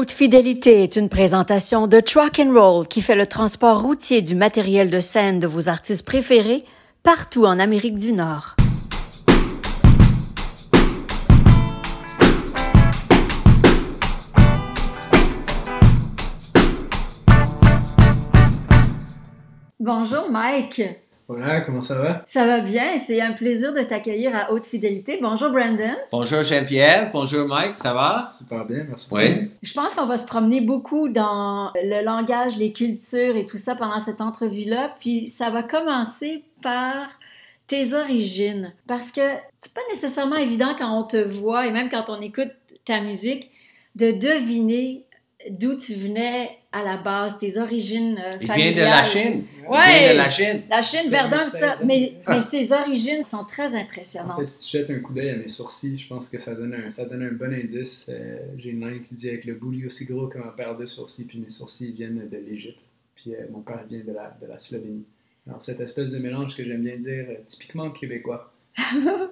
Haute Fidélité est une présentation de Truck and Roll qui fait le transport routier du matériel de scène de vos artistes préférés partout en Amérique du Nord. Bonjour Mike. Voilà, comment ça va? Ça va bien, c'est un plaisir de t'accueillir à Haute Fidélité. Bonjour Brandon. Bonjour Jean-Pierre, bonjour Mike, ça va? Super bien, merci. Oui. Je pense qu'on va se promener beaucoup dans le langage, les cultures et tout ça pendant cette entrevue-là. Puis ça va commencer par tes origines. Parce que c'est pas nécessairement évident quand on te voit et même quand on écoute ta musique de deviner d'où tu venais à la base, tes origines euh, Il familiales. vient de la Chine. Ouais. Il vient de la Chine. La Chine, Verdun, ça. 16e. Mais, mais ses origines sont très En impressionnantes. fait, si tu jettes un coup d'œil à mes sourcils, je pense que ça donne un, ça donne un bon indice. Euh, J'ai une ligne qui dit avec le bouli aussi gros que ma paire de sourcils, puis mes sourcils viennent de l'Égypte. Puis euh, mon père vient de la, de la Slovénie. Alors, cette espèce de mélange que j'aime bien dire, euh, typiquement québécois.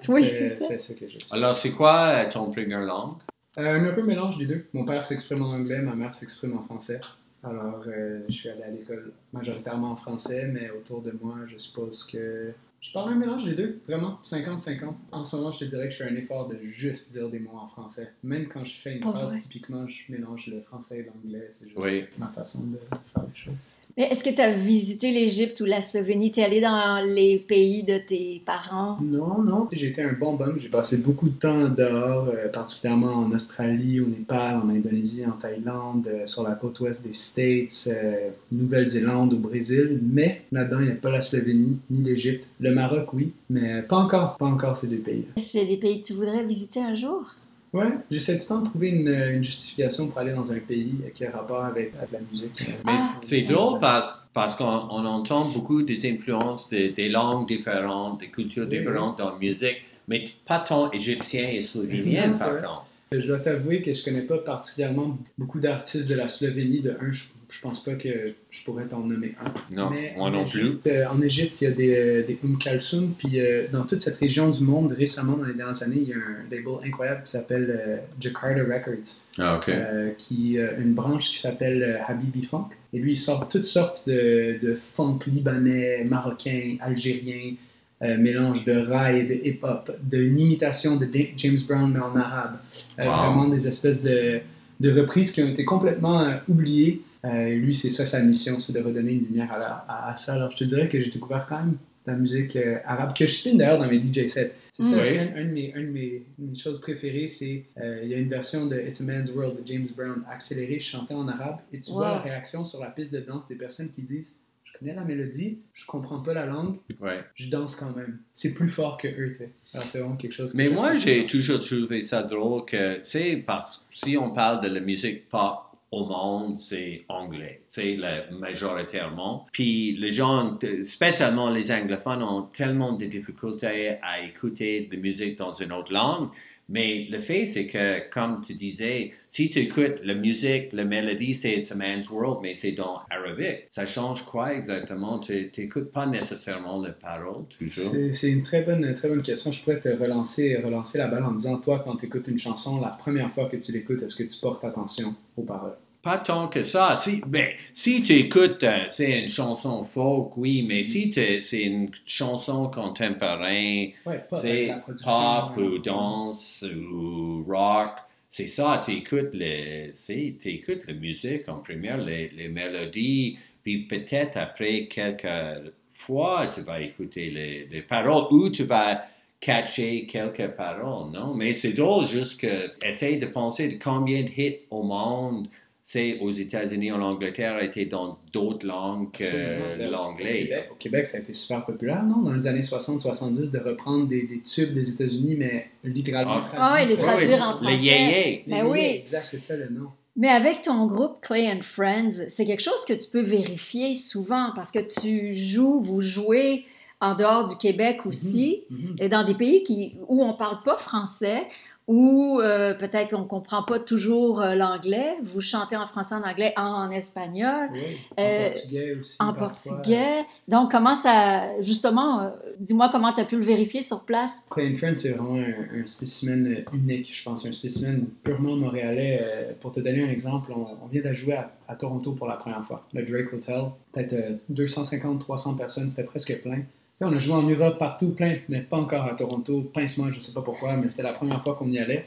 Oui, c'est ça. fait ça que je suis. Alors, c'est quoi ton première langue? Euh, un heureux mélange des deux. Mon père s'exprime en anglais, ma mère s'exprime en français. Alors, euh, je suis allé à l'école majoritairement en français, mais autour de moi, je suppose que je parle un mélange des deux, vraiment, 50-50. En ce moment, je te dirais que je fais un effort de juste dire des mots en français. Même quand je fais une Pas phrase, vrai. typiquement, je mélange le français et l'anglais. C'est juste Oui. ma façon de faire les choses. Mais est-ce que tu as visité l'Égypte ou la Slovénie? Tu es allé dans les pays de tes parents? Non, non. J'ai été un bon bum. J'ai passé beaucoup de temps dehors, euh, particulièrement en Australie, au Népal, en Indonésie, en Thaïlande, euh, sur la côte ouest des States, euh, Nouvelle-Zélande, au Brésil. Mais là-dedans, il n'y a pas la Slovénie ni l'Égypte. Le Maroc, oui, mais pas encore. Pas encore ces deux pays. C'est des pays que tu voudrais visiter un jour? Ouais, j'essaie tout le temps de trouver une, une justification pour aller dans un pays qui a rapport avec, avec la musique. Euh, Mais Ah. c'est drôle parce, parce qu'on on entend beaucoup des influences de- des langues différentes, des cultures Oui, différentes dans la musique, mais pas tant égyptien et slovénien par contre. Je dois t'avouer que je connais pas particulièrement beaucoup d'artistes de la Slovénie. De un, je, je pense pas que je pourrais t'en nommer un. Non, Mais moi non plus. Euh, en Égypte, il y a des, euh, des Umm Kalsoum, puis euh, dans toute cette région du monde, récemment, dans les dernières années, il y a un label incroyable qui s'appelle euh, Jakarta Records, Ah, ok. qui a une branche qui s'appelle Habibi Funk. Et lui, il sort toutes sortes de, de funk libanais, marocain, algérien, euh, mélange de rail, de hip-hop, d'une imitation de James Brown, mais en arabe. Euh, Wow. Vraiment des espèces de, de reprises qui ont été complètement euh, oubliées. Euh, et lui, c'est ça sa mission, c'est de redonner une lumière à, la- à- à ça. Alors, je te dirais que j'ai découvert quand même de la musique euh, arabe, que je spin d'ailleurs dans mes DJ sets. C'est ça, Oui. c'est un, un de mes, un de mes, choses préférées, c'est euh, il y a une version de It's a Man's World de James Brown accélérée, chanté en arabe, et tu vois la réaction sur la piste de danse des personnes qui disent Je connais la mélodie, je comprends pas la langue, Ouais. je danse quand même. C'est plus fort que eux, tu sais. Alors, c'est vraiment quelque chose que Mais moi, j'ai toujours trouvé ça drôle que, tu sais, parce si on parle de la musique pop au monde, c'est anglais, le- majoritairement. Puis les gens, spécialement les anglophones, ont tellement de difficultés à écouter de musique dans une autre langue. Mais le fait, c'est que, comme tu disais, si tu écoutes la musique, la mélodie, c'est It's a Man's World, mais c'est dans arabique. Ça change quoi exactement? Tu n'écoutes pas nécessairement les paroles, toujours? C'est une très bonne, très bonne question. Je pourrais te relancer, relancer la balle en disant, toi, quand tu écoutes une chanson, la première fois que tu l'écoutes, est-ce que tu portes attention aux paroles? Pas tant que ça. Si, ben, si tu écoutes, euh, c'est une chanson folk, oui, mais si tu- c'est une chanson contemporaine, Ouais, c'est pop ou danse ou rock, c'est ça, tu écoutes, les, écoutes la musique en première, les, les mélodies, puis peut-être après quelques fois, tu vas écouter les, les paroles ou tu vas catcher quelques paroles, non? Mais c'est drôle juste que, essaye de penser de combien de hits au monde c'est aux États-Unis, en Angleterre, étaient dans d'autres langues que. Ben, Au l'anglais. Québec, au Québec, ça a été super populaire, non? Dans les années 60-70, de reprendre des, des tubes des États-Unis, mais littéralement Ah. traduits. Ah, et les traduire en français. Ben Les- oui. Exact, c'est ça le nom. Mais avec ton groupe Clay and Friends, c'est quelque chose que tu peux vérifier souvent parce que tu joues, vous jouez en dehors du Québec aussi, Mhm. et dans des pays qui, où on parle pas français, ou euh, peut-être qu'on ne comprend pas toujours euh, l'anglais. Vous chantez en français, en anglais, en, espagnol. Oui, en Euh, portugais aussi. En parfois. portugais. Donc, comment ça. Justement, dis-moi comment tu as pu le vérifier sur place? Plain Friends, c'est vraiment un, un spécimen unique, je pense, un spécimen purement montréalais. Pour te donner un exemple, on, on vient de jouer à, à Toronto pour la première fois, le Drake Hotel. Peut-être euh, 250-300 personnes, c'était presque plein. On a joué en Europe partout, plein, mais pas encore à Toronto. Pince-moi, je ne sais pas pourquoi, mais c'était la première fois qu'on y allait.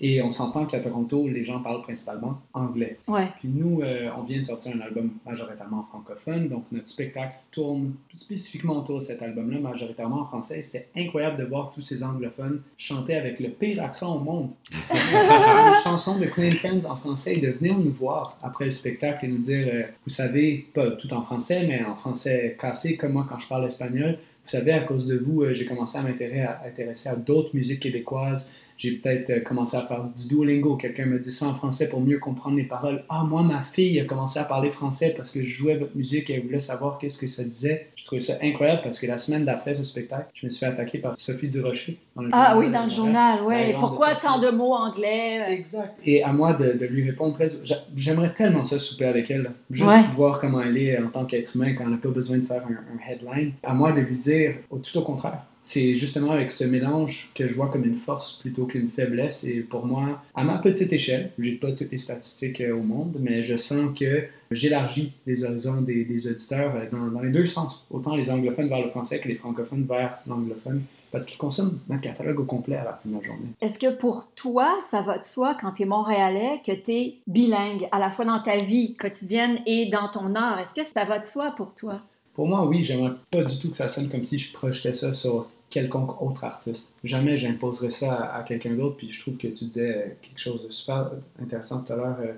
Et on s'entend qu'à Toronto, les gens parlent principalement anglais. Ouais. Puis nous, euh, on vient de sortir un album majoritairement francophone, donc notre spectacle tourne spécifiquement autour de cet album-là, majoritairement en français. C'était incroyable de voir tous ces anglophones chanter avec le pire accent au monde. une chanson de Clean Friends en français et de venir nous voir après le spectacle et nous dire, euh, vous savez, pas tout en français, mais en français cassé, comme moi quand je parle espagnol, vous savez, à cause de vous, euh, j'ai commencé à m'intéresser à, à d'autres musiques québécoises. J'ai peut-être euh, commencé à faire du Duolingo. Quelqu'un me dit ça en français pour mieux comprendre les paroles. Ah, moi, ma fille a commencé à parler français parce que je jouais votre musique et elle voulait savoir qu'est-ce que ça disait. Je trouvais ça incroyable parce que la semaine d'après ce spectacle, je me suis fait attaquer par Sophie Durocher. Dans le Ah journal oui, dans le journal, oui. Pourquoi tant de mots anglais? Exact. Et à moi de, de lui répondre très. j'a- J'aimerais tellement ça souper avec elle. là. Juste Ouais. voir comment elle est en tant qu'être humain quand elle n'a pas besoin de faire un, un headline. À moi de lui dire tout au contraire. C'est justement avec ce mélange que je vois comme une force plutôt qu'une faiblesse. Et pour moi, à ma petite échelle, j'ai pas toutes les statistiques euh, au monde, mais je sens que j'élargis les horizons des, auditeurs euh, dans, dans les deux sens. Autant les anglophones vers le français que les francophones vers l'anglophone. Parce qu'ils consomment notre catalogue au complet à la fin de la journée. Est-ce que pour toi, ça va de soi, quand tu es montréalais, que tu es bilingue, à la fois dans ta vie quotidienne et dans ton art? Est-ce que ça va de soi pour toi? Pour moi, oui, j'aimerais pas du tout que ça sonne comme si je projetais ça sur quelconque autre artiste. Jamais j'imposerais ça à, quelqu'un d'autre, puis je trouve que tu disais quelque chose de super intéressant tout à l'heure, euh,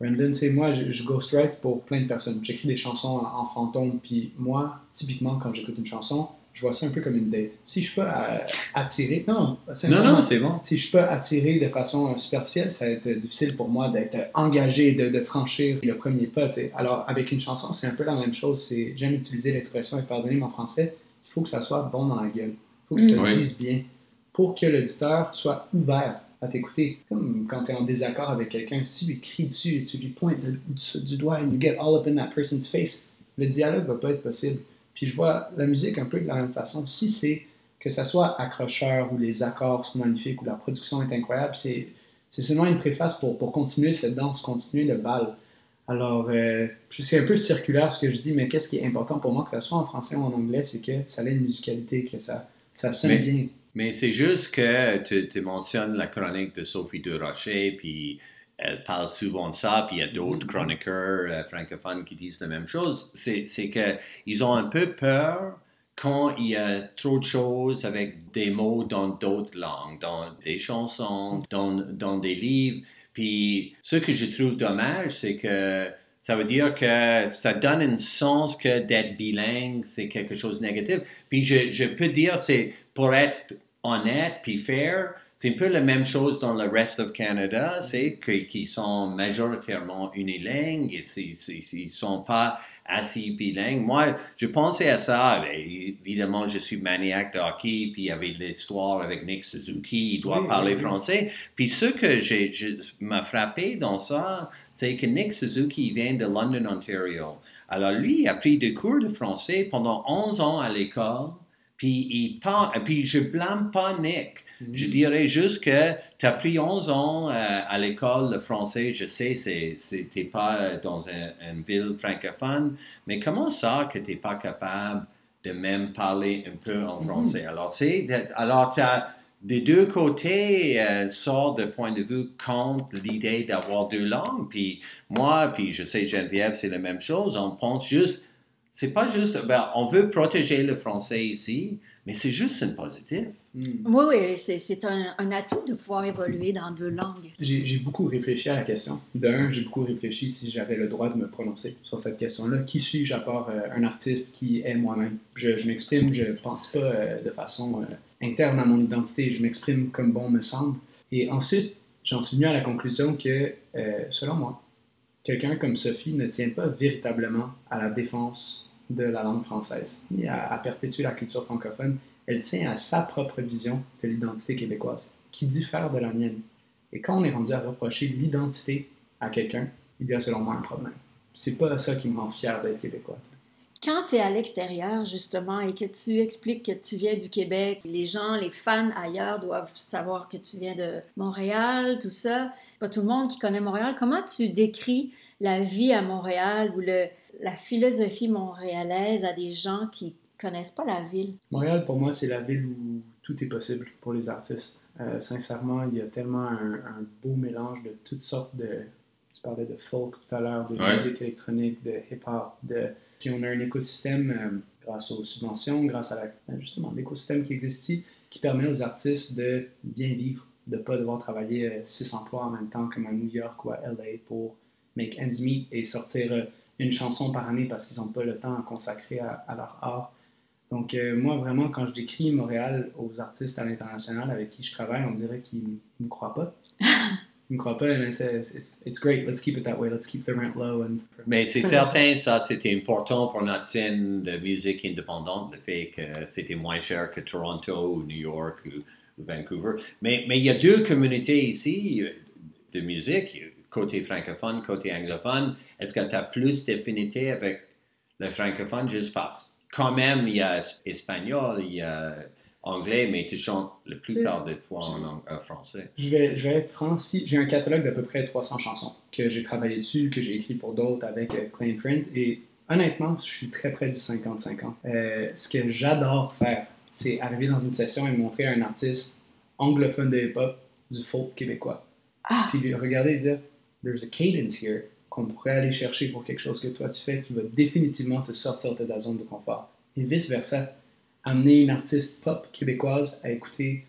Brandon. Tu moi, je, je ghostwrite pour plein de personnes. J'écris des chansons en fantôme, puis moi, typiquement, quand j'écoute une chanson, je vois ça un peu comme une date. Si je peux euh, attirer... Non, Non, non, c'est bon. si je peux attirer de façon euh, superficielle, ça va être difficile pour moi d'être engagé, de, de franchir le premier pas. Alors, avec une chanson, c'est un peu la même chose. C'est J'aime utiliser l'expression et pardonnez-moi en français. Il faut que ça soit bon dans la gueule. Il faut que ça se Oui. dise bien pour que l'auditeur soit ouvert à t'écouter. Comme quand tu es en désaccord avec quelqu'un, si tu lui cries dessus tu lui pointes de- du, du doigt and you get all up in that person's face, le dialogue va pas être possible. Puis je vois la musique un peu de la même façon. Si c'est que ça soit accrocheur ou les accords sont magnifiques ou la production est incroyable, c'est c'est seulement une préface pour, pour continuer cette danse, continuer le bal. Alors, euh, c'est un peu circulaire ce que je dis, mais qu'est-ce qui est important pour moi, que ça soit en français ou en anglais, c'est que ça ait une musicalité, que ça, ça sonne Mais- bien. Mais c'est juste que tu, tu mentionnes la chronique de Sophie Durocher, puis elle parle souvent de ça, puis il y a d'autres chroniqueurs euh, francophones qui disent la même chose. C'est qu'ils ont un peu peur quand il y a trop de choses avec des mots dans d'autres langues, dans des chansons, dans, dans des livres. Puis ce que je trouve dommage, c'est que ça veut dire que ça donne un sens que d'être bilingue, c'est quelque chose de négatif. Puis je, je peux dire, c'est pour être honnête puis fair, c'est un peu la même chose dans le rest of Canada, c'est qu'ils sont majoritairement unilingues et ils sont pas assez bilingues. Moi, je pensais à ça, mais évidemment, je suis maniaque de hockey, puis il y avait l'histoire avec Nick Suzuki, il doit Oui, parler oui, oui. français. Puis ce que j'ai, je- m'a frappé dans ça, c'est que Nick Suzuki vient de London, Ontario. Alors lui, il a pris des cours de français pendant 11 ans à l'école, puis il et puis je blâme pas Nick. Je dirais juste que tu as pris 11 ans euh, à l'école le français, je sais, t'es pas dans un- une ville francophone, mais comment ça que tu n'es pas capable de même parler un peu en Mhm. français? Alors tu as des deux côtés, euh, sort de point de vue contre l'idée d'avoir deux langues, puis moi, puis je sais Geneviève, c'est la même chose, on pense juste, c'est pas juste, ben, on veut protéger le français ici, mais c'est juste une positif. Mm. Oui, oui, c'est un, un atout de pouvoir évoluer dans deux langues. J'ai beaucoup réfléchi à la question. D'un, j'ai beaucoup réfléchi si j'avais le droit de me prononcer sur cette question-là. Qui suis-je à part euh, un artiste qui est moi-même? Je, je m'exprime, je pense pas euh, de façon euh, interne à mon identité, je m'exprime comme bon me semble. Et ensuite, j'en suis venu à la conclusion que, euh, selon moi, quelqu'un comme Sophie ne tient pas véritablement à la défense de la langue française, ni à, perpétuer la culture francophone. Elle tient à sa propre vision de l'identité québécoise. qui diffère de la mienne. Et quand on est rendu à reprocher l'identité à quelqu'un, il y a selon moi un problème. C'est pas ça qui me rend fier d'être québécois. Quand tu es à l'extérieur, justement, et que tu expliques que tu viens du Québec, les gens, les fans ailleurs doivent savoir que tu viens de Montréal, tout ça. Pas tout le monde qui connaît Montréal. Comment tu décris la vie à Montréal ou le, la philosophie montréalaise à des gens qui connaissent pas la ville? Montréal, pour moi, c'est la ville où tout est possible pour les artistes. Euh, sincèrement, il y a tellement un, un, beau mélange de toutes sortes de. Tu parlais de folk tout à l'heure, de Ouais. musique électronique, de hip-hop. De... Puis on a un écosystème, euh, grâce aux subventions, grâce à la, justement l'écosystème qui existe ici, qui permet aux artistes de bien vivre, de ne pas devoir travailler euh, six emplois en même temps comme à New York ou à LA pour make ends meet et sortir euh, une chanson par année parce qu'ils n'ont pas le temps à consacrer à, à leur art. Donc, euh, moi, vraiment, quand je décris Montréal aux artistes à l'international avec qui je travaille, on dirait qu'ils ne me croient pas. Ils ne me croient pas, and I say, it's, it's- it's great, let's keep it that way, let's keep the rent low. And... Mais c'est certain, ça, c'était important pour notre scène de musique indépendante, le fait que c'était moins cher que Toronto ou New York ou, ou Vancouver. Mais, mais il y a deux communautés ici euh, de musique, côté francophone, côté anglophone. Est-ce que tu as plus d'affinité avec le francophone? Juste parce quand même, il y a espagnol, il y a anglais, mais tu chantes la plupart des fois en, français. Je vais, je vais être franc, si j'ai un catalogue d'à peu près 300 chansons que j'ai travaillé dessus, que j'ai écrit pour d'autres avec euh, Friends, et honnêtement, je suis très près du 50-50. Euh, ce que j'adore faire, c'est arriver dans une session et montrer à un artiste anglophone de hip-hop du folk québécois. Ah. Puis lui regarder et dire, there's a cadence here qu'on pourrait aller chercher pour quelque chose que toi tu fais qui va définitivement te sortir de ta zone de confort. Et vice-versa, amener une artiste pop québécoise à écouter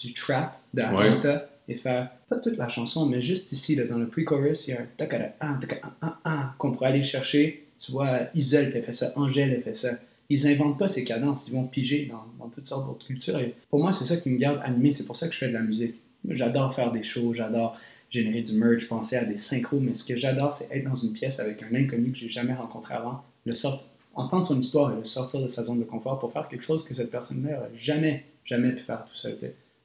du trap de Ouais. Et faire pas toute la chanson, mais juste ici, là, dans le pre-chorus, il y a un takada, ah, takada, ah, ah, qu'on pourrait aller chercher. Tu vois, Isole qui a fait ça, Angèle a fait ça. Ils inventent pas ces cadences, ils vont piger dans, toutes sortes d'autres cultures. Pour moi, c'est ça qui me garde animé, c'est pour ça que je fais de la musique. J'adore faire des shows, j'adore générer du merch, penser à des synchros, mais ce que j'adore, c'est être dans une pièce avec un inconnu que j'ai jamais rencontré avant, le entendre son histoire et le sortir de sa zone de confort pour faire quelque chose que cette personne-là n'aurait jamais, jamais pu faire tout seul.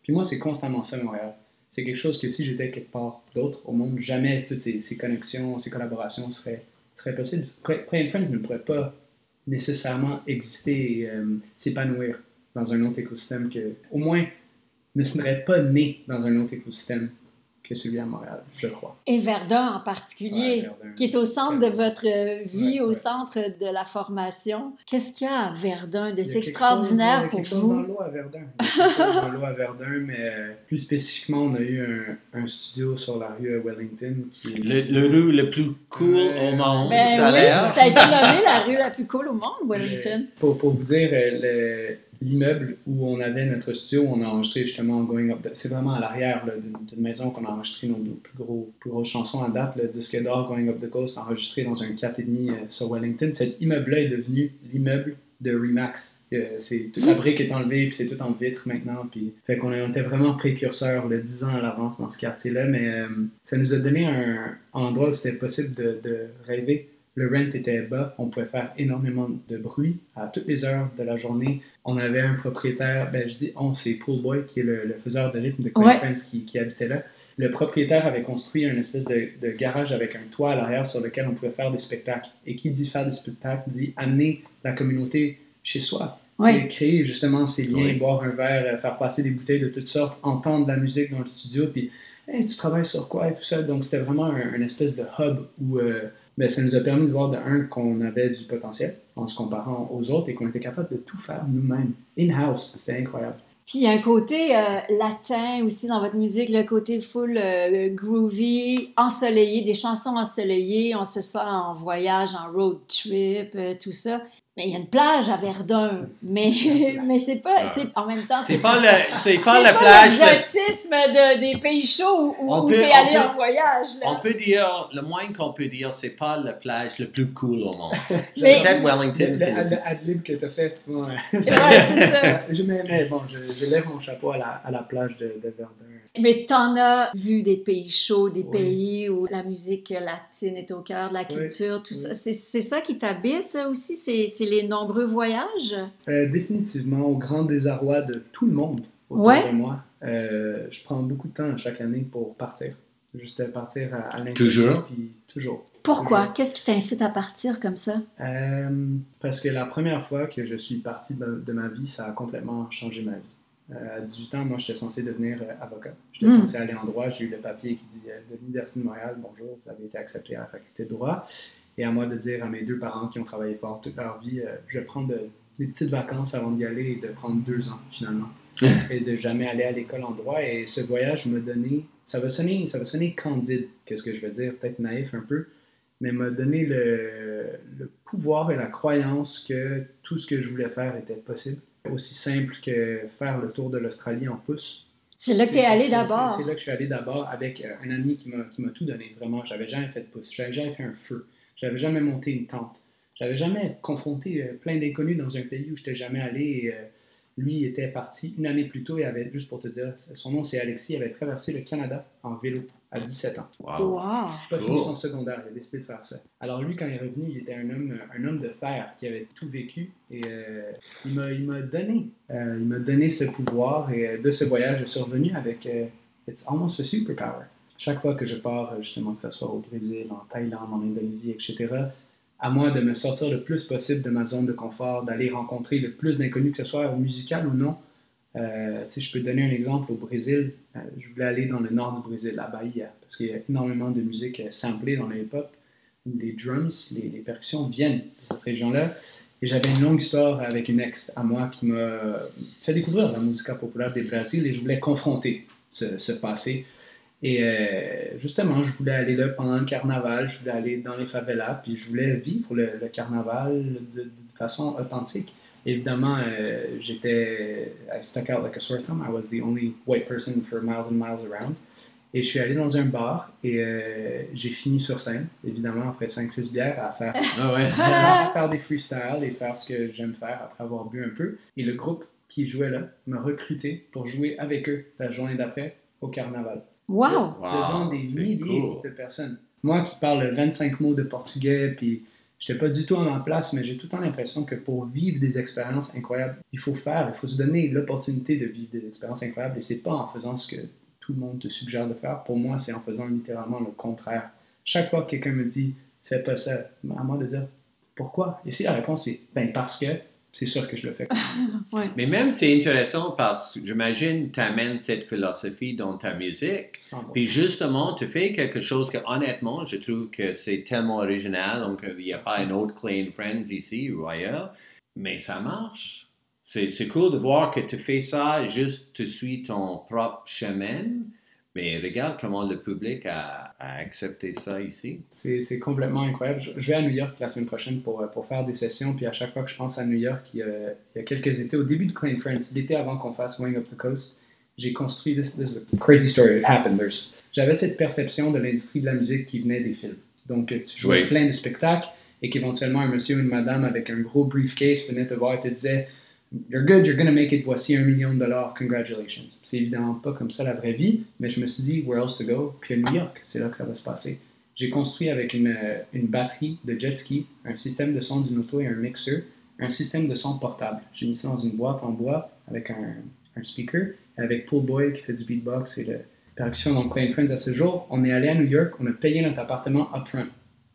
Puis moi, c'est constamment ça, Montréal. C'est quelque chose que si j'étais quelque part d'autre au monde, jamais toutes ces, connexions, ces collaborations seraient, seraient possibles. Play, Friends ne pourrait pas nécessairement exister et euh, s'épanouir dans un autre écosystème que, au moins, ne serait pas né dans un autre écosystème que celui à Montréal, je crois. Et Verdun en Ouais, particulier, Verdun. qui est au centre de votre vie, Ouais, au ouais. centre de la formation. Qu'est-ce qu'il y a à Verdun de quelque extraordinaire chose- il y a pour quelque chose dans vous? l'eau à Verdun. Il y a quelque chose dans l'eau à Verdun, mais euh, plus spécifiquement, on a eu un, un studio sur la rue à Wellington qui est... Le, le rue le plus cool au monde, Ben ça a oui, l'air. ça a été nommé la rue la plus cool au monde, Wellington. Pour, pour vous dire, euh, le- l'immeuble où on avait notre studio, on a enregistré justement Going Up the... C'est vraiment à l'arrière d'une maison qu'on a enregistré nos, plus, gros, plus grosses chansons à date. Le disque d'or Going Up the Coast, enregistré dans un 4,5 euh, sur Wellington. Cet immeuble-là est devenu l'immeuble de Remax. Euh, toute la brique est enlevée, puis c'est tout en vitre maintenant. Puis, fait qu'on on était vraiment précurseurs, le 10 ans à l'avance dans ce quartier-là. Mais euh, ça nous a donné un, endroit où c'était possible de rêver. Le rent était bas, on pouvait faire énormément de bruit à toutes les heures de la journée. On avait un propriétaire, ben je dis on, c'est Pool Boy qui est le, le faiseur de rythme de Queen Ouais. Friends qui, qui habitait là. Le propriétaire avait construit un espèce de, de garage avec un toit à l'arrière sur lequel on pouvait faire des spectacles. Et qui dit faire des spectacles dit amener la communauté chez soi. Ouais. Créer justement ces liens, boire un verre, euh, faire passer des bouteilles de toutes sortes, entendre de la musique dans le studio, puis Hey, tu travailles sur quoi et tout ça? Donc c'était vraiment un, un espèce de hub où euh, ben, ça nous a permis de voir de un qu'on avait du potentiel en se comparant aux autres et qu'on était capable de tout faire nous-mêmes, in-house. C'était incroyable. Puis il y a un côté euh, latin aussi dans votre musique, le côté full euh, groovy, ensoleillé, des chansons ensoleillées, on se sent en voyage, en road trip, euh, tout ça. Mais il y a une plage à Verdun, mais, mais c'est pas, Ah. c'est en même temps, C'est pas le, c'est pas pas la plage. le- l'exotisme de, des pays chauds où, On où peut- t'es on allé peut- en voyage. Là. On peut dire, le moins qu'on peut dire, c'est pas la plage le plus cool au monde. Mais- Peut-être Wellington, c'est le- le le ad-lib que tu as fait. ouais. Ouais, c'est ça. je, mais, mais bon, je, je lève mon chapeau à la, à la plage de, de Verdun. Mais t'en as vu des pays chauds, des Oui. pays où la musique latine est au cœur de la Oui, culture, tout oui. ça. C'est ça qui t'habite aussi, c'est les nombreux voyages? Euh, définitivement, au grand désarroi de tout le monde autour Ouais. de moi. Euh, je prends beaucoup de temps chaque année pour partir. Juste partir à, à l'inconnu, Toujours? Puis toujours. Pourquoi? Qu'est-ce qui t'incite à partir comme ça? Euh, parce que la première fois que je suis parti de, de ma vie, ça a complètement changé ma vie. Euh, à 18 ans, moi, j'étais censé devenir euh, avocat. J'étais Mm. censé aller en droit. J'ai eu le papier qui dit euh, de l'Université de Montréal, bonjour, vous avez été accepté à la faculté de droit. Et à moi de dire à mes deux parents qui ont travaillé fort toute leur vie, euh, je vais prendre de- des petites vacances avant d'y aller et de prendre deux ans finalement. et de jamais aller à l'école en droit. Et ce voyage m'a donné, ça va sonner, ça va sonner candide, qu'est-ce que je veux dire, peut-être naïf un peu, mais m'a donné le, le pouvoir et la croyance que tout ce que je voulais faire était possible. Aussi simple que faire le tour de l'Australie en pouce. C'est là que tu es allé d'abord. C'est là que je suis allé d'abord avec euh, un ami qui m'a qui m'a tout donné, vraiment. J'avais jamais fait de pouce, j'avais jamais fait un feu, j'avais jamais monté une tente, j'avais jamais confronté euh, plein d'inconnus dans un pays où je n'étais jamais allé. Et, euh, lui était parti une année plus tôt et avait, juste pour te dire, son nom c'est Alexis, il avait traversé le Canada en vélo à 17 ans. Wow. Wow! Il n'a pas Cool. fini son secondaire, il a décidé de faire ça. Alors lui, quand il est revenu, il était un homme, un homme de fer qui avait tout vécu et euh, il m'a- il m'a donné, euh, il m'a donné ce pouvoir et euh, de ce voyage, je suis revenu avec euh, It's almost a superpower. Chaque fois que je pars, justement, que ce soit au Brésil, en Thaïlande, en Indonésie, etc., à moi de me sortir le plus possible de ma zone de confort, d'aller rencontrer le plus d'inconnus, que ce soit musical ou non. Euh, je peux donner un exemple au Brésil. euh, je voulais aller dans le nord du Brésil, à Bahia, parce qu'il y a énormément de musique euh, samplée dans l'époque où les drums, les, les percussions viennent de cette région-là. Et j'avais une longue histoire avec une ex à moi qui m'a fait découvrir la musique populaire des Brésil et je voulais confronter ce passé. Et euh, justement, je voulais aller là pendant le carnaval, je voulais aller dans les favelas, puis je voulais vivre le, le carnaval de, de façon authentique. Évidemment, euh, j'étais. I stuck out like a sore thumb. I was the only white person for miles and miles around. Et je suis allé dans un bar et euh, j'ai fini sur scène, évidemment, après 5-6 bières, à faire, Ah ouais. à faire des freestyles et faire ce que j'aime faire après avoir bu un peu. Et le groupe qui jouait là m'a recruté pour jouer avec eux la journée d'après au carnaval Wow! devant des milliers cool. de personnes. Moi qui parle 25 mots de portugais, puis j'étais pas du tout à ma place, mais j'ai tout le temps l'impression que pour vivre des expériences incroyables, il faut faire, il faut se donner l'opportunité de vivre des expériences incroyables, et c'est pas en faisant ce que tout le monde te suggère de faire. Pour moi, c'est en faisant littéralement le contraire. Chaque fois que quelqu'un me dit fais pas ça, à moi de dire pourquoi? Et si la réponse est ben parce que, c'est sûr que je le fais. Ouais. Mais même c'est intéressant parce que j'imagine tu amènes cette philosophie dans ta musique. 100%. Puis justement, tu fais quelque chose que honnêtement, je trouve que c'est tellement original. Donc, il n'y a pas un autre Clean Friends ici ou ailleurs. Mais ça marche. C'est c'est cool de voir que tu fais ça, juste tu suis ton propre chemin. Mais regarde comment le public a, a accepté ça ici. C'est complètement incroyable. Je, je vais à New York la semaine prochaine pour, euh, pour faire des sessions. Puis à chaque fois que je pense à New York, il y a, il y a quelques étés, au début de Clean Friends, l'été avant qu'on fasse Wing Up the Coast, j'ai construit. This, this is a crazy story. It happened. J'avais cette perception de l'industrie de la musique qui venait des films. Donc euh, tu jouais Oui. plein de spectacles et qu'éventuellement un monsieur ou une madame avec un gros briefcase venait te voir et te disait You're good, you're gonna make it, voici un million de dollars, congratulations. C'est évidemment pas comme ça la vraie vie, mais je me suis dit, where else to go? Puis à New York, c'est là que ça va se passer. J'ai construit avec une, euh, une batterie de jet ski, un système de son d'une auto et un mixeur, un système de son portable. J'ai mis ça dans une boîte en bois avec un, un speaker, avec Paul Boy qui fait du beatbox et le percussion Clean Friends à ce jour. On est allé à New York, on a payé notre appartement upfront.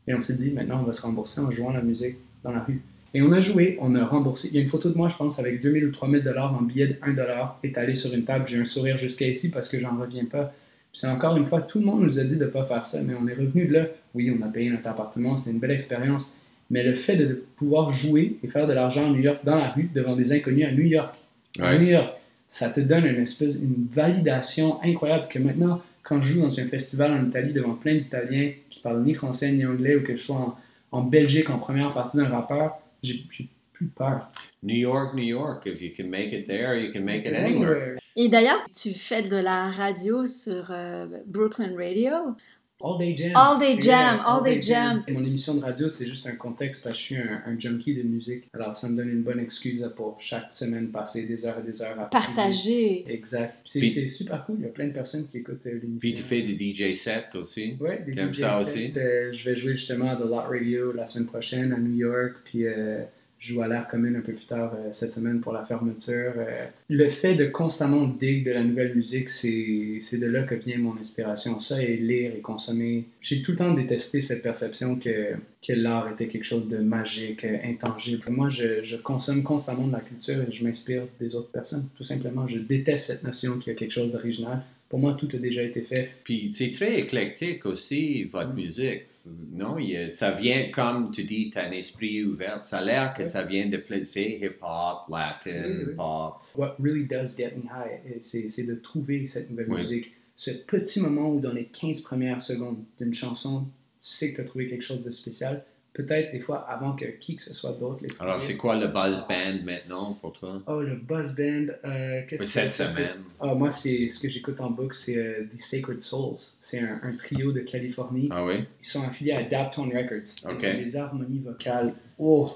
Et on s'est dit, maintenant on va se rembourser en jouant la musique dans la rue. Et on a joué, on a remboursé. Il y a une photo de moi, je pense, avec 2000 ou 3000 dollars en billets de 1 dollar étalé sur une table. J'ai un sourire jusqu'à ici parce que j'en reviens pas. C'est encore une fois, tout le monde nous a dit de ne pas faire ça, mais on est revenu de là. Oui, on a payé notre appartement, c'était une belle expérience. Mais le fait de pouvoir jouer et faire de l'argent à New York dans la rue devant des inconnus à New York, à. New York, ça te donne une espèce, une validation incroyable que maintenant, quand je joue dans un festival en Italie devant plein d'Italiens qui parlent ni français ni anglais ou que je sois en, en Belgique en première partie d'un rappeur, j'ai plus peur. New York, New York. If you can make it there, you can make it anywhere. Et d'ailleurs, tu fais de la radio sur euh, Brooklyn Radio. All Day Jam. All Day Jam, Yeah, All Day Jam. Et mon émission de radio, c'est juste un contexte parce que je suis un, un junkie de musique. Alors, ça me donne une bonne excuse pour chaque semaine passer des heures et des heures à Partager. Exact. C'est Puis- c'est super cool. Il y a plein de personnes qui écoutent euh, l'émission. Puis tu fais des DJ sets aussi. Ouais, des DJ ça sets. aussi? Euh, je vais jouer justement à The Lot Radio la semaine prochaine à New York. Puis euh, je joue à l'air commune un peu plus tard euh, cette semaine pour la fermeture. Euh, le fait de constamment dig de la nouvelle musique, c'est de là que vient mon inspiration. Ça et lire et consommer. J'ai tout le temps détesté cette perception que, que l'art était quelque chose de magique, euh, intangible. Moi, je, je consomme constamment de la culture et je m'inspire des autres personnes. Tout simplement, je déteste cette notion qu'il y a quelque chose d'original. Pour moi, tout a déjà été fait. Puis c'est très éclectique aussi, votre Mm. musique. Non, il ça vient, comme tu dis, tu as un esprit ouvert. Ça a l'air que ça vient de plaisir hip-hop, latin, Oui, oui. pop. What really does get me high, c'est de trouver cette nouvelle musique. Ce petit moment où, dans les 15 premières secondes d'une chanson, tu sais que tu as trouvé quelque chose de spécial. Peut-être des fois avant que qui que ce soit d'autre les Alors, c'est quoi le buzz band maintenant pour toi? Oh, le Buzz Band. euh, qu'est-ce que Cette semaine. Ah, moi, c'est ce que j'écoute en boucle, c'est euh, The Sacred Souls. C'est un, un trio de Californie. Ah oui? Ils sont affiliés à Daptone Records. Et Ok. C'est des harmonies vocales. Oh,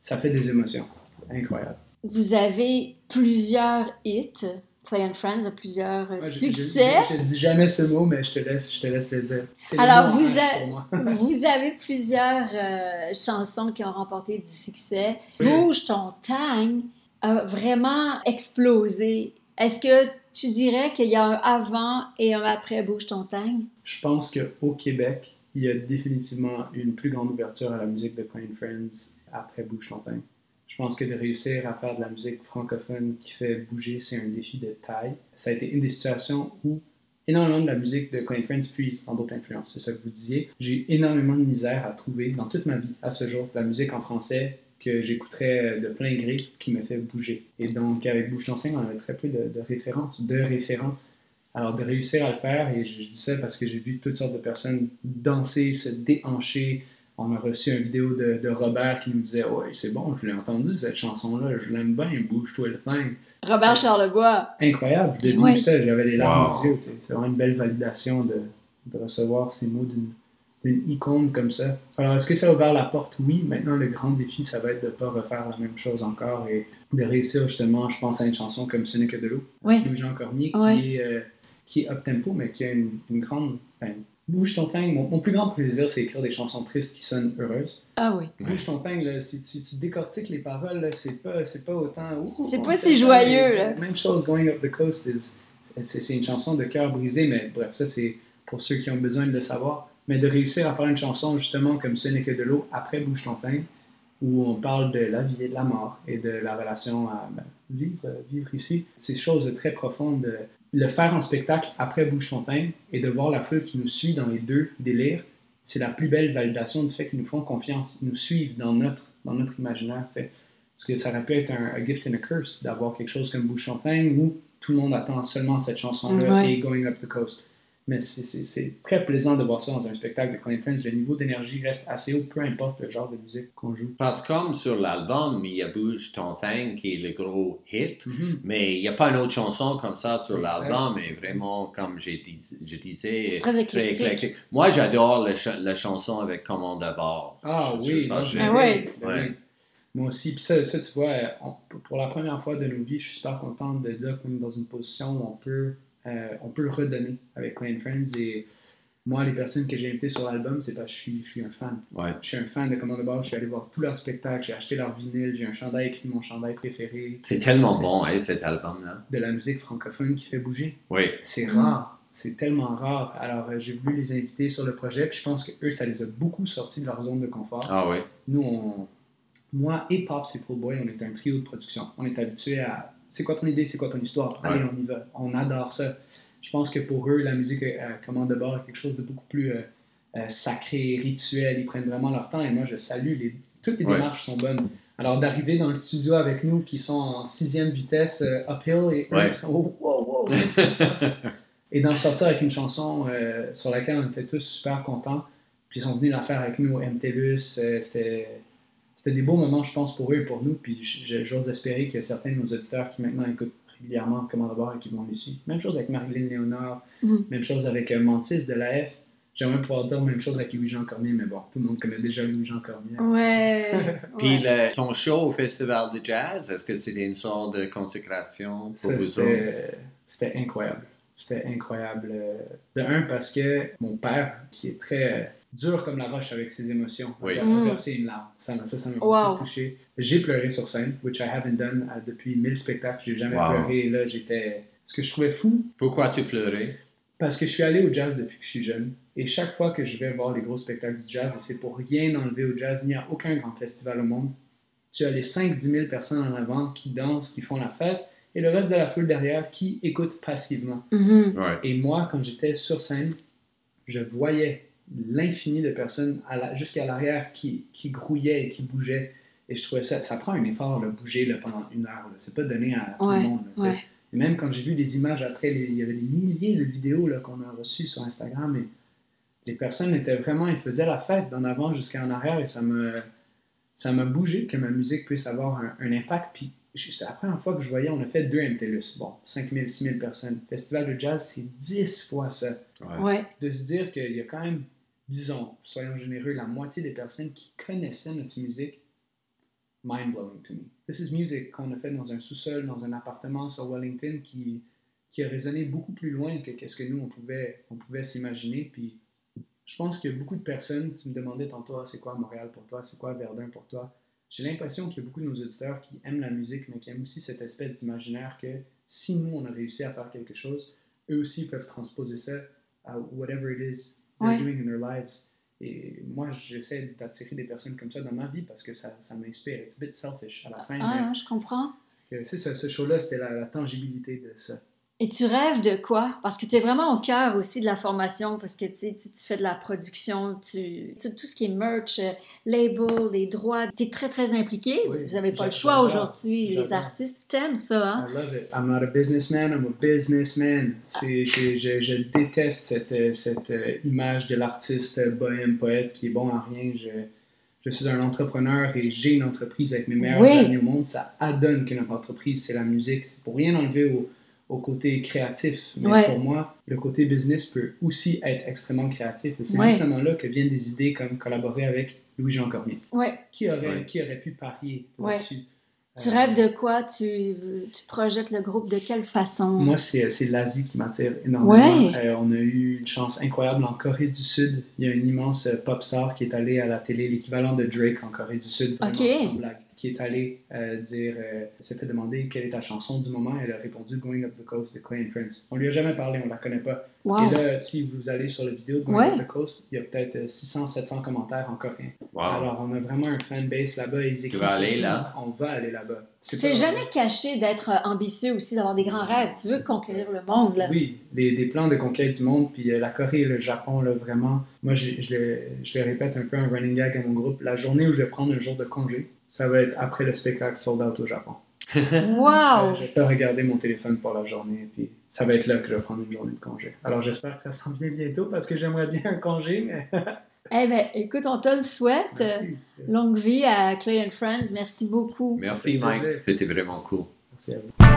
ça fait des émotions. C'est incroyable. Vous avez plusieurs hits. Clay and Friends a plusieurs euh, succès. Je, je dis jamais ce mot, mais je te laisse, je te laisse le dire. Le Alors, en vous a-. Vous avez plusieurs euh, chansons qui ont remporté du succès. Bouge ton tang a vraiment explosé. Est-ce que tu dirais qu'il y a un avant et un après Bouge ton tang? Je pense qu'au Québec, il y a définitivement une plus grande ouverture à la musique de Plain Friends après Bouge ton Teint. Je pense que de réussir à faire de la musique francophone qui fait bouger, c'est un défi de taille. Ça a été une des situations où énormément de la musique de Plain Friends puise dans d'autres influences. C'est ça que vous disiez. J'ai eu énormément de misère à trouver dans toute ma vie, à ce jour, la musique en français que j'écouterais de plein gré qui me fait bouger. Et donc, avec Teint, on avait très peu de, de références, de référents. Alors, de réussir à le faire, et je, je dis ça parce que j'ai vu toutes sortes de personnes danser, se déhancher. On a reçu une vidéo de, de Robert qui nous disait Ouais, c'est bon, je l'ai entendu cette chanson-là, je l'aime bien, bouge-toi le teint. Robert Charlebois. Incroyable, de vivre Oui. ça, j'avais les larmes Wow. aux yeux. C'est vraiment une belle validation de, de recevoir ces mots d'une icône comme ça. Alors, est-ce que ça a ouvert la porte? Oui. Maintenant, le grand défi, ça va être de ne pas refaire la même chose encore et de réussir justement, je pense à une chanson comme Ce n'est que de l'eau Oui. de Jean Cormier qui Ouais. est, euh, qui est up-tempo, mais qui a une, une grande... ben, Bouge ton fang. Mon, mon plus grand plaisir, c'est écrire des chansons tristes qui sonnent heureuses. Ah oui. Ouais. Bouge ton fang, là, si, tu- tu décortiques les paroles, c'est pas, c'est pas autant... C'est pas si joyeux, là. Même chose, Going Up the Coast, c'est une chanson de cœur brisé, mais bref, ça c'est pour ceux qui ont besoin de le savoir. Mais de réussir à faire une chanson justement comme Ce n'est que de l'eau après Bouge ton fang, où on parle de la vie et de la mort et de la relation à ben, vivre, vivre ici. C'est chose de très profonde. Le faire en spectacle après fang et de voir la foule qui nous suit dans les deux délires, c'est la plus belle validation du fait qu'ils nous font confiance. Ils nous suivent dans notre, dans notre imaginaire. Parce que ça aurait pu être un, a gift and a curse d'avoir quelque chose comme Bouche en Fang où tout le monde attend seulement cette chanson-là Ouais. et Going Up the Coast. Mais c'est- très plaisant de voir ça dans un spectacle de Clean Friends. Le niveau d'énergie reste assez haut, peu importe le genre de musique qu'on joue. Parce que comme sur l'album, il y a Bouge ton thing qui est le gros hit, Mhm. mais il n'y a pas une autre chanson comme ça sur l'album, et vraiment, comme j'ai dis- je disais, C'est très éclectique. Moi, j'adore la, cha- la chanson avec Commande à bord. Ah Je- oui, je- moi, je- je Ah ouais. ben Ouais. oui. Moi aussi. Puis ça, ça, tu vois, on- pour la première fois de nos vies, je suis super content de dire qu'on est dans une position où on peut, euh, on peut redonner avec Clean Friends. Et moi, les personnes que j'ai invitées sur l'album, c'est parce que je suis, je suis un fan. Ouais. Je suis un fan de Commande Bar. Je suis allé voir tous leurs spectacles. J'ai acheté leur vinyle. J'ai un chandail écrit mon chandail préféré. C'est tellement bon, hein, cet album-là. De la musique francophone qui fait bouger. Oui. C'est rare. C'est tellement rare. Alors, euh, j'ai voulu les inviter sur le projet. Puis je pense que eux, ça les a beaucoup sortis de leur zone de confort. Ah oui. Nous, on- moi et Pop Simple Boy, on est un trio de production. On est habitué à c'est quoi ton idée, c'est quoi ton histoire, allez, Ouais. on y va. On adore ça. Je pense que pour eux, la musique à commande de bord est quelque chose de beaucoup plus euh, euh, sacré, rituel. Ils prennent vraiment leur temps et moi, je salue. Les, toutes les Ouais. démarches sont bonnes. Alors, d'arriver dans le studio avec nous qui sont en sixième vitesse euh, uphill et Ouais. qui sont oh, wow, wow, qu'est-ce qui se passe? Et d'en sortir avec une chanson euh, sur laquelle on était tous super contents. Puis ils sont venus la faire avec nous au MTLUS. euh, c'était, c'était des beaux moments, je pense, pour eux et pour nous. Puis j'ose espérer que certains de nos auditeurs qui maintenant écoutent régulièrement Commande bord et qui vont les suivre. Même chose avec Marilyn Léonard, Mhm. même chose avec euh, Mantis de l'AF. J'aimerais pouvoir dire même chose avec Louis-Jean Cormier, mais bon, tout le monde connaît déjà Louis-Jean Cormier. Ouais. Puis ouais. le- ton show au Festival de Jazz, est-ce que c'était une sorte de consécration pour Ça, vous autres? c'était, incroyable. C'était incroyable. euh, De un, parce que mon père, qui est très euh, dur comme la roche avec ses émotions. Oui. Il a Mm. versé une larme. Ça, m'a- ça, ça m'a Wow. beaucoup touché. J'ai pleuré sur scène, which I haven't done euh, depuis 1000 spectacles. J'ai jamais Wow. pleuré. Et là, j'étais. Ce que je trouvais fou, Pourquoi tu pleurais? parce que je suis allé au jazz depuis que je suis jeune. Et chaque fois que je vais voir les gros spectacles du jazz, et c'est pour rien enlever au jazz, il n'y a aucun grand festival au monde, tu as les 5-10 000 personnes en avant qui dansent, qui font la fête, et le reste de la foule derrière qui écoute passivement. Mhm. Ouais. Et moi, quand j'étais sur scène, je voyais l'infini de personnes la- jusqu'à l'arrière qui, qui grouillaient et qui bougeaient. Et je trouvais ça, ça prend un effort de bouger là, pendant une heure. là. C'est pas donné à tout Ouais, le monde. là, ouais. Et même quand j'ai vu les images après, les- il y avait des milliers de vidéos là, qu'on a reçues sur Instagram. Et les personnes étaient vraiment, ils faisaient la fête d'en avant jusqu'en arrière. Et ça me, ça m'a bougé que ma musique puisse avoir un, un impact. Puis c'est la première fois que je voyais, on a fait deux MTLUS. Bon, 5000, 6000 personnes. Festival de jazz, c'est 10 fois ça. Ouais. Ouais. De se dire qu'il y a quand même, disons, soyons généreux, la moitié des personnes qui connaissaient notre musique, mind-blowing to me. This is music qu'on a fait dans un sous-sol, dans un appartement sur Wellington qui, qui a résonné beaucoup plus loin que qu'est-ce que nous, on pouvait, on pouvait s'imaginer. Puis je pense a beaucoup de personnes, tu me demandais tantôt, Ah, c'est quoi Montréal pour toi, c'est quoi Verdun pour toi? J'ai l'impression qu'il y a beaucoup de nos auditeurs qui aiment la musique, mais qui aiment aussi cette espèce d'imaginaire que si nous, on a réussi à faire quelque chose, eux aussi peuvent transposer ça à whatever it is they're Ouais. doing in their lives. Et moi, j'essaie d'attirer des personnes comme ça dans ma vie parce que ça, ça m'inspire. It's a bit selfish à la fin. Ah, je comprends. c'est ça, ce show-là, c'était la, la tangibilité de ça. Et tu rêves de quoi? Parce que tu es vraiment au cœur aussi de la formation, parce que tu, sais, tu tu fais de la production, tu, tout, tout ce qui est merch, euh, label, les droits, tu es très, très impliqué. Oui, Vous n'avez pas le choix aujourd'hui, les artistes. T'aimes ça, hein? I love it. I'm not a businessman, I'm a businessman. C'est- je, je déteste cette, euh, cette euh, image de l'artiste bohème, poète qui est bon à rien. Je, je suis un entrepreneur et j'ai une entreprise avec mes meilleurs Oui. amis au monde. Ça adonne que notre entreprise, c'est la musique. C'est pour rien enlever au, au côté créatif. Mais Ouais. pour moi, le côté business peut aussi être extrêmement créatif. Et c'est Ouais. justement là que viennent des idées comme collaborer avec Louis-Jean Cormier. Ouais. Qui aurait, Ouais. qui aurait pu parier Ouais. là-dessus? Tu Euh, rêves de quoi? Tu, tu projettes le groupe de quelle façon? Moi, c'est c'est l'Asie qui m'attire énormément. Ouais. Euh, on a eu une chance incroyable en Corée du Sud. Il y a un immense euh, pop star qui est allé à la télé, l'équivalent de Drake en Corée du Sud, vraiment Ok. sans blague, qui est allé euh, dire, euh, s'est fait demander quelle est ta chanson du moment. Elle a répondu Going Up the Coast de Clay and Friends. On lui a jamais parlé, on la connaît pas. Wow. Et là, si vous allez sur la vidéo de Going Ouais. Up the Coast, il y a peut-être euh, 600-700 commentaires en coréen. Wow. Alors, on a vraiment un fanbase là-bas. et Ils écrivent vas sur aller là? On va aller là-bas. Tu C'est jamais caché d'être euh, ambitieux aussi, d'avoir des grands rêves. Tu veux conquérir le monde, là. Oui, des, des plans de conquête du monde, puis euh, la Corée et le Japon, là, vraiment. Moi, je, je, le, je le répète un peu un running gag à mon groupe. La journée où je vais prendre un jour de congé, ça va être après le spectacle sold out au Japon. Wow! Je, vais pas regarder mon téléphone pour la journée, puis ça va être là que je vais prendre une journée de congé. Alors, j'espère que ça s'en vient bientôt, parce que j'aimerais bien un congé, mais... Eh bien, écoute, on te le souhaite. Merci. Longue vie à Clay and Friends. Merci beaucoup. Merci, Mike. C'était vraiment cool. Merci à vous.